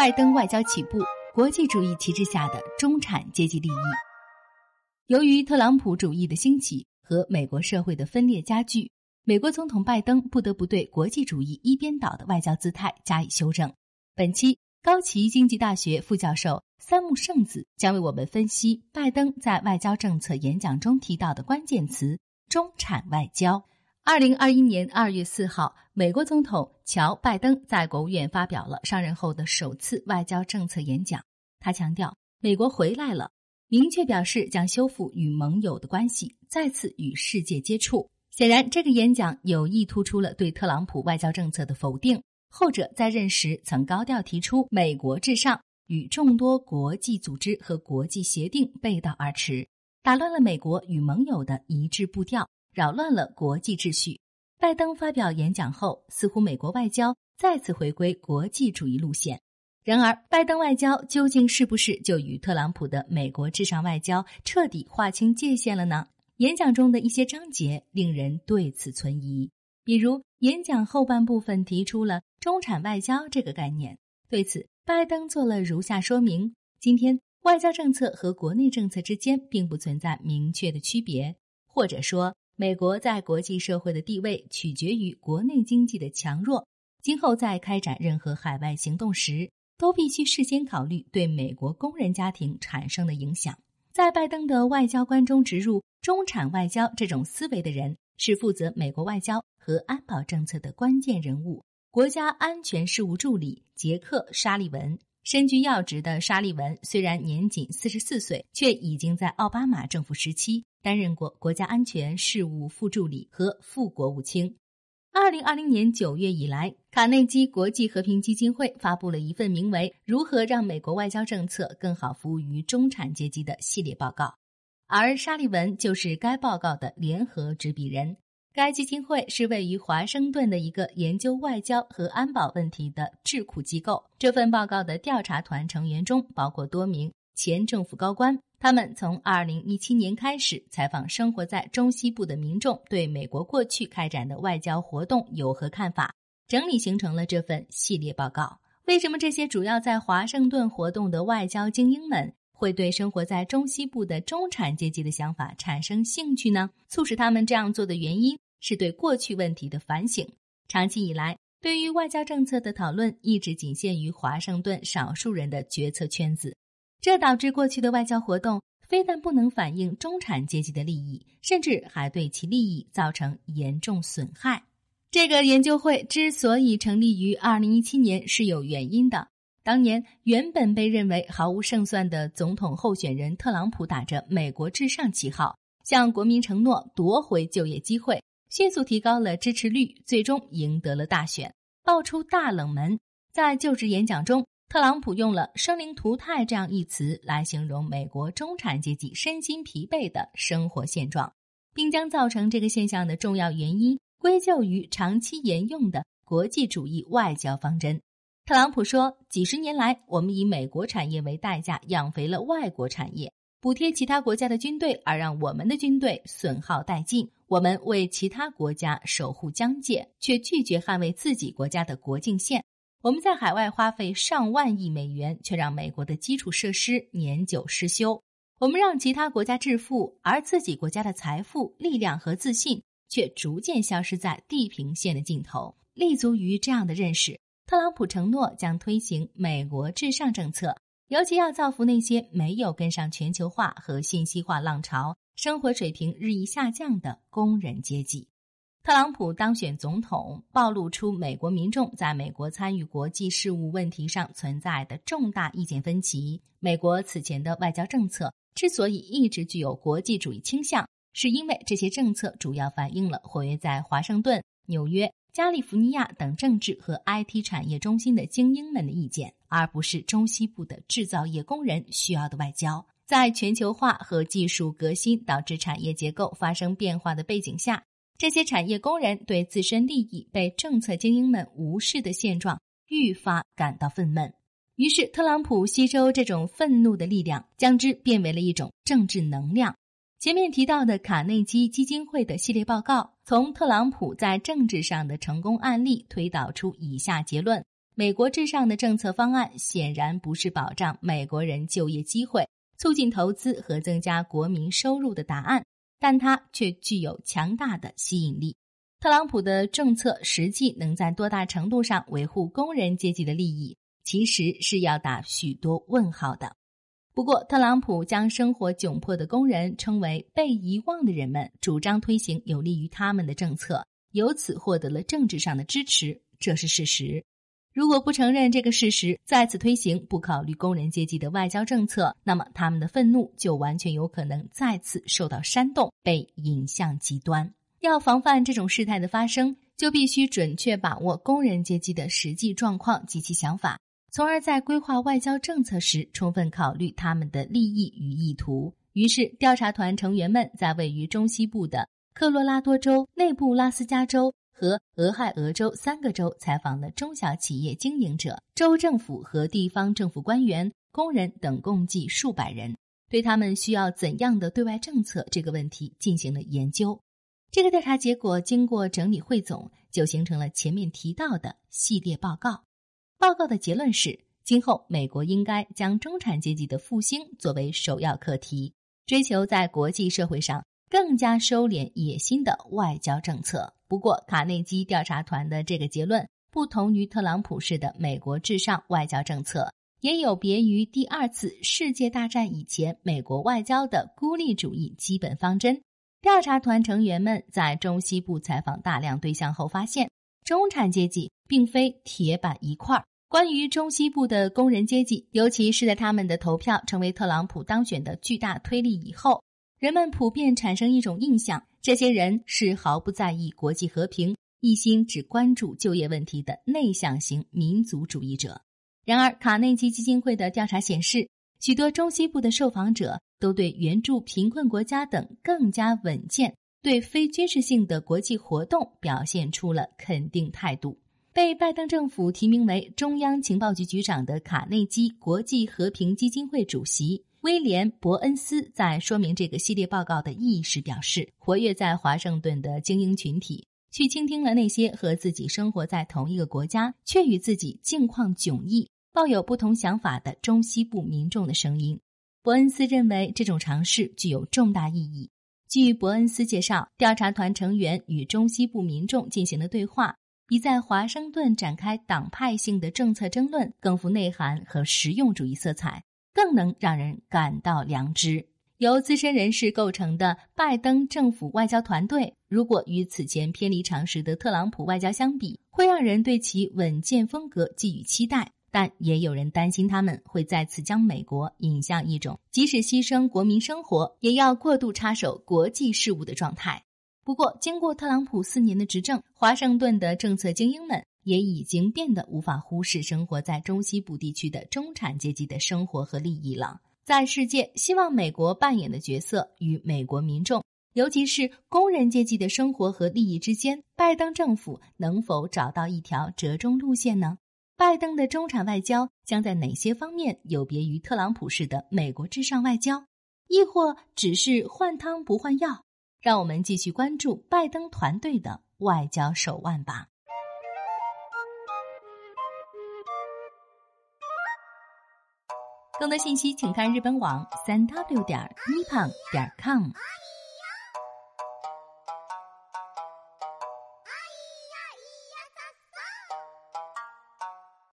拜登外交起步，国际主义旗帜下的中产阶级利益。由于特朗普主义的兴起和美国社会的分裂加剧，美国总统拜登不得不对国际主义一边倒的外交姿态加以修正。本期高崎经济大学副教授三木圣子将为我们分析拜登在外交政策演讲中提到的关键词“中产外交”。二零二一年二月四号，美国总统乔·拜登在国务院发表了上任后的首次外交政策演讲。他强调，美国回来了，明确表示将修复与盟友的关系，再次与世界接触。显然，这个演讲有意突出了对特朗普外交政策的否定。后者在任时曾高调提出“美国至上”，与众多国际组织和国际协定背道而驰，打乱了美国与盟友的一致步调。扰乱了国际秩序。拜登发表演讲后，似乎美国外交再次回归国际主义路线。然而，拜登外交究竟是不是就与特朗普的美国至上外交彻底划清界限了呢？演讲中的一些章节令人对此存疑。比如，演讲后半部分提出了“中产外交”这个概念，对此，拜登做了如下说明：今天，外交政策和国内政策之间并不存在明确的区别，或者说。美国在国际社会的地位取决于国内经济的强弱。今后在开展任何海外行动时，都必须事先考虑对美国工人家庭产生的影响。在拜登的外交官中植入“中产外交”这种思维的人，是负责美国外交和安保政策的关键人物——国家安全事务助理杰克·沙利文。身居要职的沙利文虽然年仅四十四岁，却已经在奥巴马政府时期。担任过国家安全事务副助理和副国务卿。二零二零年九月以来，卡内基国际和平基金会发布了一份名为《如何让美国外交政策更好服务于中产阶级》的系列报告，而沙利文就是该报告的联合执笔人。该基金会是位于华盛顿的一个研究外交和安保问题的智库机构。这份报告的调查团成员中包括多名前政府高官。他们从二零一七年开始采访生活在中西部的民众，对美国过去开展的外交活动有何看法？整理形成了这份系列报告。为什么这些主要在华盛顿活动的外交精英们会对生活在中西部的中产阶级的想法产生兴趣呢？促使他们这样做的原因是对过去问题的反省。长期以来，对于外交政策的讨论一直仅限于华盛顿少数人的决策圈子。这导致过去的外交活动非但不能反映中产阶级的利益，甚至还对其利益造成严重损害。这个研究会之所以成立于二零一七年是有原因的。当年原本被认为毫无胜算的总统候选人特朗普，打着“美国至上”旗号，向国民承诺夺回就业机会，迅速提高了支持率，最终赢得了大选，爆出大冷门。在就职演讲中。特朗普用了“生灵涂炭”这样一词来形容美国中产阶级身心疲惫的生活现状，并将造成这个现象的重要原因归咎于长期沿用的国际主义外交方针。特朗普说：“几十年来，我们以美国产业为代价养肥了外国产业，补贴其他国家的军队，而让我们的军队损耗殆尽。我们为其他国家守护疆界，却拒绝捍卫自己国家的国境线。”我们在海外花费上万亿美元，却让美国的基础设施年久失修。我们让其他国家致富，而自己国家的财富、力量和自信却逐渐消失在地平线的尽头。立足于这样的认识，特朗普承诺将推行“美国至上”政策，尤其要造福那些没有跟上全球化和信息化浪潮、生活水平日益下降的工人阶级。特朗普当选总统，暴露出美国民众在美国参与国际事务问题上存在的重大意见分歧。美国此前的外交政策之所以一直具有国际主义倾向，是因为这些政策主要反映了活跃在华盛顿、纽约、加利福尼亚等政治和 IT 产业中心的精英们的意见，而不是中西部的制造业工人需要的外交。在全球化和技术革新导致产业结构发生变化的背景下。这些产业工人对自身利益被政策精英们无视的现状愈发感到愤懑，于是特朗普吸收这种愤怒的力量，将之变为了一种政治能量。前面提到的卡内基基金会的系列报告，从特朗普在政治上的成功案例推导出以下结论：美国至上的政策方案显然不是保障美国人就业机会、促进投资和增加国民收入的答案，但它却具有强大的吸引力。特朗普的政策实际能在多大程度上维护工人阶级的利益，其实是要打许多问号的。不过，特朗普将生活窘迫的工人称为被遗忘的人们，主张推行有利于他们的政策，由此获得了政治上的支持，这是事实。如果不承认这个事实，再次推行不考虑工人阶级的外交政策，那么他们的愤怒就完全有可能再次受到煽动，被引向极端。要防范这种事态的发生，就必须准确把握工人阶级的实际状况及其想法，从而在规划外交政策时充分考虑他们的利益与意图。于是，调查团成员们在位于中西部的科罗拉多州、内布拉斯加州。和俄亥俄州三个州采访了中小企业经营者、州政府和地方政府官员、工人等共计数百人，对他们需要怎样的对外政策这个问题进行了研究。这个调查结果经过整理汇总，就形成了前面提到的系列报告。报告的结论是：今后美国应该将中产阶级的复兴作为首要课题，追求在国际社会上更加收敛野心的外交政策。不过，卡内基调查团的这个结论不同于特朗普式的美国至上外交政策，也有别于第二次世界大战以前美国外交的孤立主义基本方针。调查团成员们在中西部采访大量对象后发现，中产阶级并非铁板一块。关于中西部的工人阶级，尤其是在他们的投票成为特朗普当选的巨大推力以后。人们普遍产生一种印象：这些人是毫不在意国际和平、一心只关注就业问题的内向型民族主义者。然而，卡内基基金会的调查显示，许多中西部的受访者都对援助贫困国家等更加稳健、对非军事性的国际活动表现出了肯定态度。被拜登政府提名为中央情报局局长的卡内基国际和平基金会主席。威廉·伯恩斯在说明这个系列报告的意义时表示：“活跃在华盛顿的精英群体去倾听了那些和自己生活在同一个国家却与自己境况迥异、抱有不同想法的中西部民众的声音。”伯恩斯认为这种尝试具有重大意义。据伯恩斯介绍，调查团成员与中西部民众进行了对话，比在华盛顿展开党派性的政策争论更富内涵和实用主义色彩。更能让人感到良知。由资深人士构成的拜登政府外交团队，如果与此前偏离常识的特朗普外交相比，会让人对其稳健风格寄予期待。但也有人担心，他们会再次将美国引向一种即使牺牲国民生活，也要过度插手国际事务的状态。不过，经过特朗普四年的执政，华盛顿的政策精英们。也已经变得无法忽视生活在中西部地区的中产阶级的生活和利益了。在世界希望美国扮演的角色与美国民众，尤其是工人阶级的生活和利益之间，拜登政府能否找到一条折中路线呢？拜登的中产外交将在哪些方面有别于特朗普式的美国至上外交，亦或只是换汤不换药？让我们继续关注拜登团队的外交手腕吧。更多信息，请看日本网三 w 点 nippon 点 com。